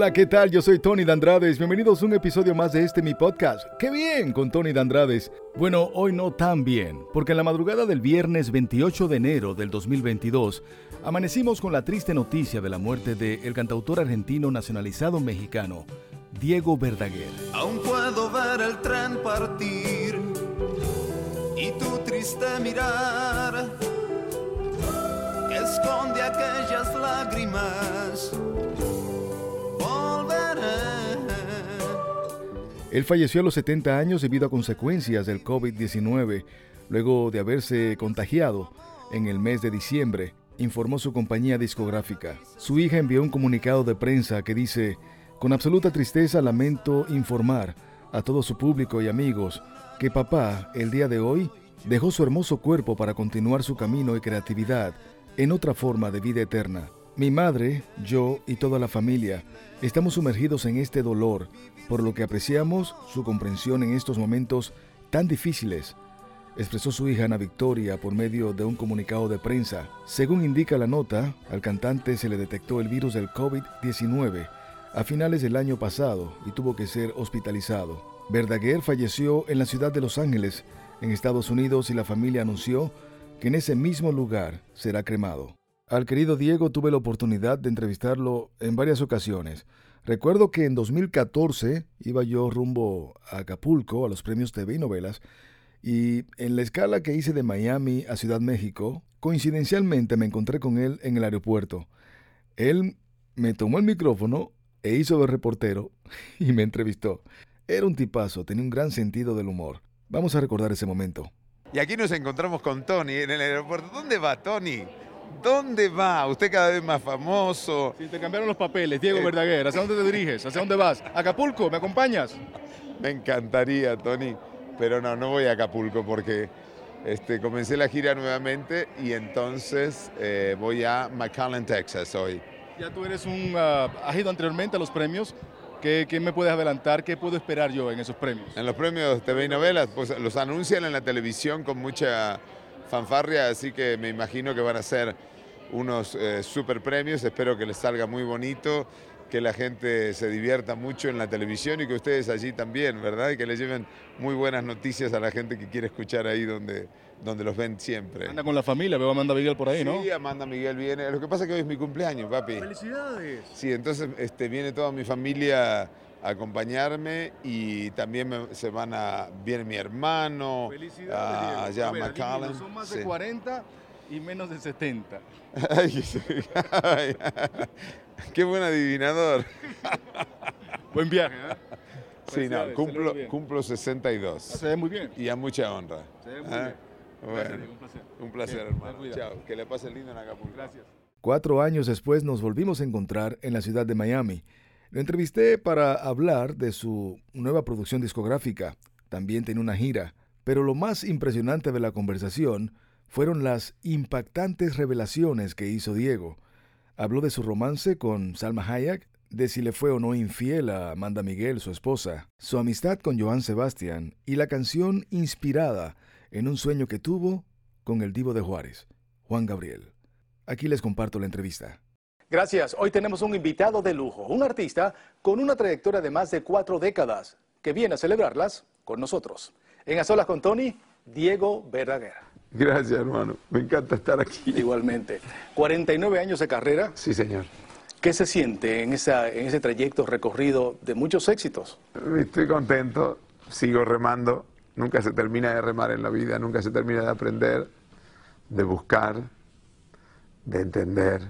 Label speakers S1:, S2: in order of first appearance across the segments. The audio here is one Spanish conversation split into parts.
S1: Hola, ¿qué tal? Yo soy Tony Dandrades. Bienvenidos a un episodio más de este mi podcast. ¡Qué bien con Tony Dandrades! Bueno, hoy no tan bien, porque en la madrugada del viernes 28 de enero del 2022 amanecimos con la triste noticia de la muerte del el cantautor argentino nacionalizado mexicano, Diego Verdaguer.
S2: Aún puedo ver el tren partir y tu triste mirar que esconde aquellas lágrimas.
S1: Él falleció a los 70 años debido a consecuencias del COVID-19, luego de haberse contagiado en el mes de diciembre, informó su compañía discográfica. Su hija envió un comunicado de prensa que dice, con absoluta tristeza lamento informar a todo su público y amigos que papá, el día de hoy, dejó su hermoso cuerpo para continuar su camino y creatividad en otra forma de vida eterna. Mi madre, yo y toda la familia estamos sumergidos en este dolor, por lo que apreciamos su comprensión en estos momentos tan difíciles, expresó su hija Ana Victoria por medio de un comunicado de prensa. Según indica la nota, al cantante se le detectó el virus del COVID-19 a finales del año pasado y tuvo que ser hospitalizado. Verdaguer falleció en la ciudad de Los Ángeles, en Estados Unidos, y la familia anunció que en ese mismo lugar será cremado. Al querido Diego tuve la oportunidad de entrevistarlo en varias ocasiones. Recuerdo que en 2014 iba yo rumbo a Acapulco a los premios TV y novelas y en la escala que hice de Miami a Ciudad México, coincidencialmente me encontré con él en el aeropuerto. Él me tomó el micrófono e hizo de reportero y me entrevistó. Era un tipazo, tenía un gran sentido del humor. Vamos a recordar ese momento.
S3: Y aquí nos encontramos con Tony en el aeropuerto. ¿Dónde va Tony? ¿Dónde va? Usted cada vez más famoso.
S1: Sí, te cambiaron los papeles, Diego Verdaguer. ¿Hacia dónde te diriges? ¿Hacia dónde vas? ¿Acapulco? ¿Me acompañas?
S3: Me encantaría, Tony. Pero no, no voy a Acapulco porque este, comencé la gira nuevamente y entonces eh, voy a McAllen, Texas hoy.
S1: Ya tú eres un... Uh, has ido anteriormente a los premios. ¿Qué, ¿Qué, me puedes adelantar? ¿Qué puedo esperar yo en esos premios?
S3: En los premios TV y novelas, pues los anuncian en la televisión con mucha fanfarria, así que me imagino que van a ser unos eh, super premios, espero que les salga muy bonito, que la gente se divierta mucho en la televisión y que ustedes allí también, ¿verdad? Y que les lleven muy buenas noticias a la gente que quiere escuchar ahí donde, donde los ven siempre.
S1: Anda con la familia, veo a Amanda Miguel por ahí, ¿no?
S3: Sí, Amanda Miguel viene. Lo que pasa es que hoy es mi cumpleaños, papi.
S1: ¡Felicidades!
S3: Sí, entonces este, viene toda mi familia a acompañarme y también se van a, viene mi hermano,
S1: Felicidades,
S3: allá a McAllen.
S1: Son más de sí. 40 y menos de 70.
S3: qué buen adivinador.
S1: Buen viaje, ¿eh?
S3: Sí, no, cumplo, cumplo 62.
S1: Se ve muy bien.
S3: Y a mucha honra.
S1: Se ve muy ¿Ah? bien.
S3: Bueno, un placer. Un placer, bien, hermano. Chao, que le pase lindo en Acapulco.
S1: Gracias. Cuatro años después nos volvimos a encontrar en la ciudad de Miami. Lo entrevisté para hablar de su nueva producción discográfica. También tiene una gira. Pero lo más impresionante de la conversación fueron las impactantes revelaciones que hizo Diego. Habló de su romance con Salma Hayek, de si le fue o no infiel a Amanda Miguel, su esposa, su amistad con Joan Sebastián y la canción inspirada en un sueño que tuvo con el divo de Juárez, Juan Gabriel. Aquí les comparto la entrevista. Gracias. Hoy tenemos un invitado de lujo, un artista con una trayectoria de más de cuatro décadas, que viene a celebrarlas con nosotros. En A Solas con Tony, Diego Verdaguer.
S3: Gracias, hermano. Me encanta estar aquí.
S1: Igualmente. 49 años de carrera.
S3: Sí, señor.
S1: ¿Qué se siente en, esa, en ese trayecto recorrido de muchos éxitos?
S3: Estoy contento, sigo remando. Nunca se termina de remar en la vida, nunca se termina de aprender, de buscar, de entender,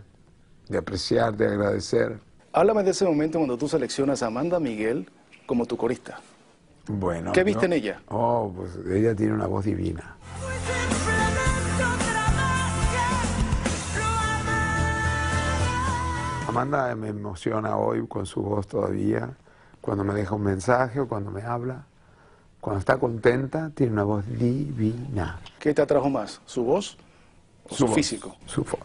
S3: de apreciar, de agradecer.
S1: Háblame de ese momento cuando tú seleccionas a Amanda Miguel como tu corista.
S3: Bueno.
S1: ¿Qué viste no? en ella?
S3: Oh, pues ella tiene una voz divina. Amanda me emociona hoy con su voz todavía, cuando me deja un mensaje o cuando me habla. Cuando está contenta, tiene una voz divina.
S1: ¿Qué te atrajo más, su voz o su,
S3: voz,
S1: físico?
S3: Su voz.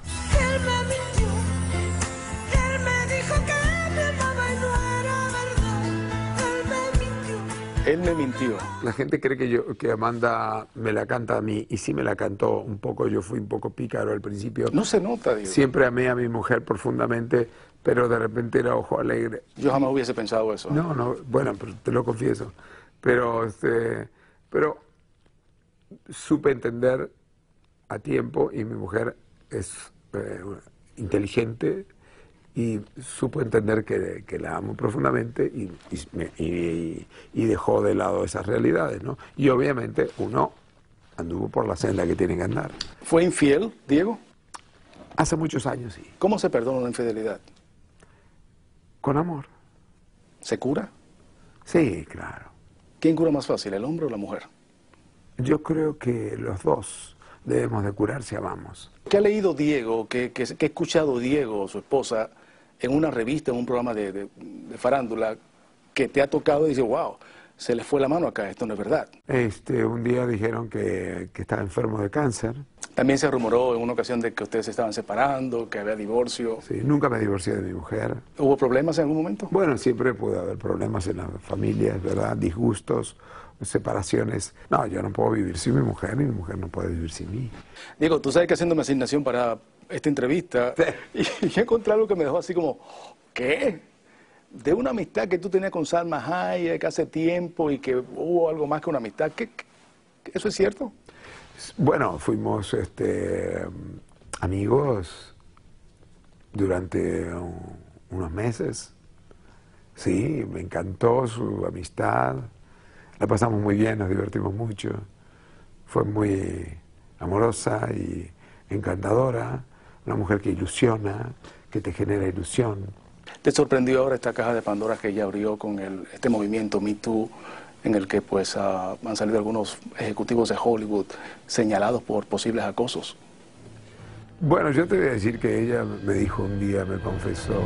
S1: Él me mintió.
S3: La gente cree que, yo, que Amanda me la canta a mí, y sí me la cantó un poco, yo fui un poco pícaro al principio.
S1: No se nota, Diego.
S3: Siempre amé a mi mujer profundamente, pero de repente era ojo alegre.
S4: Yo jamás hubiese pensado eso.
S3: No, no, bueno, te lo confieso. Pero, este, pero supe entender a tiempo y mi mujer es eh, inteligente y supo entender que, la amo profundamente y, y, dejó de lado esas realidades, ¿no? Y obviamente uno anduvo por la senda que tiene que andar.
S4: ¿Fue infiel, Diego?
S3: Hace muchos años, sí.
S4: ¿Cómo se perdona una infidelidad?
S3: Con amor.
S4: ¿Se cura?
S3: Sí, claro.
S4: ¿Quién cura más fácil, el hombre o la mujer?
S3: Yo creo que los dos debemos de curar si amamos.
S4: ¿Qué ha leído Diego, qué, ha escuchado Diego, su esposa, en una revista, en un programa de, farándula, que te ha tocado y dice, wow, se le fue la mano acá, esto no es verdad?
S3: Este, un día dijeron que, que estaba enfermo de cáncer.
S4: También se rumoró en una ocasión de que ustedes se estaban separando, que había divorcio.
S3: Sí, nunca me divorcié de mi mujer.
S4: ¿Hubo problemas en algún momento?
S3: Bueno, siempre puede haber problemas en las familias, ¿verdad? Disgustos, separaciones. No, yo no puedo vivir sin mi mujer y mi mujer no puede vivir sin mí.
S4: Diego, tú sabes que haciendo mi asignación para esta entrevista, y, encontré algo que me dejó así como, ¿qué? De una amistad que tú tenías con Salma Hayek hace tiempo y que hubo algo más que una amistad, ¿qué, eso es cierto?
S3: Bueno, fuimos este, amigos durante unos meses. Sí, me encantó su amistad. La pasamos muy bien, nos divertimos mucho. Fue muy amorosa y encantadora, una mujer que ilusiona, que te genera ilusión.
S4: ¿Te sorprendió ahora esta caja de Pandora que ella abrió con el, este movimiento Me Too, en el que pues ah, han salido algunos ejecutivos de Hollywood señalados por posibles acosos?
S3: Bueno, yo te voy a decir que ella me dijo un día, me confesó,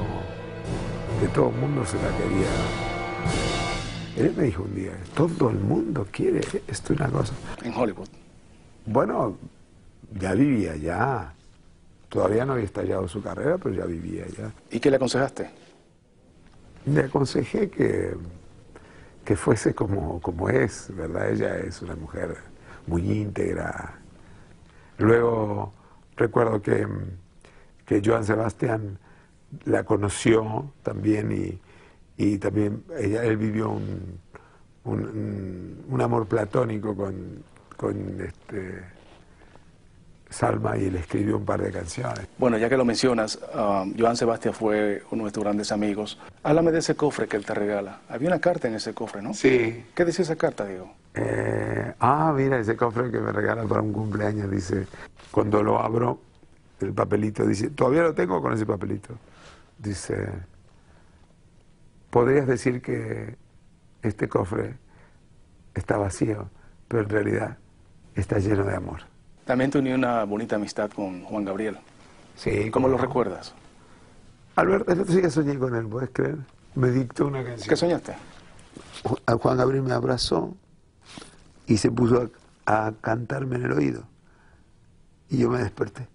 S3: que todo el mundo se la quería él me dijo un día, todo el mundo quiere esto una cosa.
S4: En Hollywood.
S3: Bueno, ya vivía ya. Todavía no había estallado su carrera, pero ya vivía ya.
S4: ¿Y qué le aconsejaste?
S3: Le aconsejé que, que fuese como, como es, ¿verdad? Ella es una mujer muy íntegra. Luego recuerdo que, que Joan Sebastián la conoció también y, y también ella, él vivió un, un, amor platónico con, con este, Salma y le escribió un par de canciones.
S4: Bueno, ya que lo mencionas, um, Joan Sebastián fue uno de tus grandes amigos. Háblame de ese cofre que él te regala. Había una carta en ese cofre, ¿no?
S3: Sí.
S4: ¿Qué decía esa carta, Diego?
S3: Eh, ah, mira, ese cofre que me regala para un cumpleaños, dice, cuando lo abro, el papelito dice, todavía lo tengo con ese papelito. Dice, podrías decir que este cofre está vacío, pero en realidad está lleno de amor.
S4: También tenía una bonita amistad con Juan Gabriel.
S3: Sí.
S4: ¿Cómo lo recuerdas?
S3: Alberto, el otro día soñé con él, ¿puedes creer? Me dictó una canción.
S4: ¿Qué soñaste?
S3: Juan Gabriel me abrazó y se puso a, a cantarme en el oído. Y yo me desperté.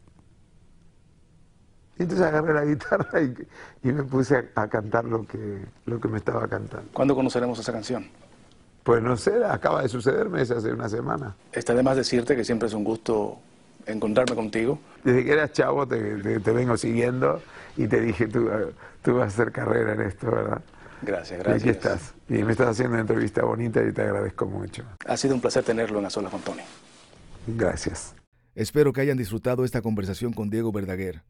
S3: Y entonces agarré la guitarra y, me puse a, cantar lo que, lo que me estaba cantando.
S4: ¿Cuándo conoceremos esa canción?
S3: Pues no sé, acaba de sucederme hace una semana.
S4: Está de más decirte que siempre es un gusto encontrarme contigo.
S3: Desde que eras chavo te, vengo siguiendo y te dije, tú, tú vas a hacer carrera en esto, ¿verdad?
S4: Gracias, gracias.
S3: Y aquí estás. Y me estás haciendo una entrevista bonita y te agradezco mucho.
S4: Ha sido un placer tenerlo en la sola con Tony.
S3: Gracias.
S1: Espero que hayan disfrutado esta conversación con Diego Verdaguer.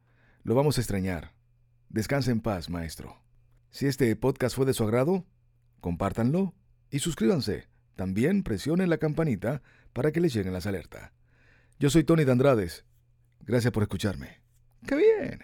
S1: Lo vamos a extrañar. Descanse en paz, maestro. Si este podcast fue de su agrado, compártanlo y suscríbanse. También presionen la campanita para que les lleguen las alertas. Yo soy Tony de Andrades. Gracias por escucharme. ¡Qué bien!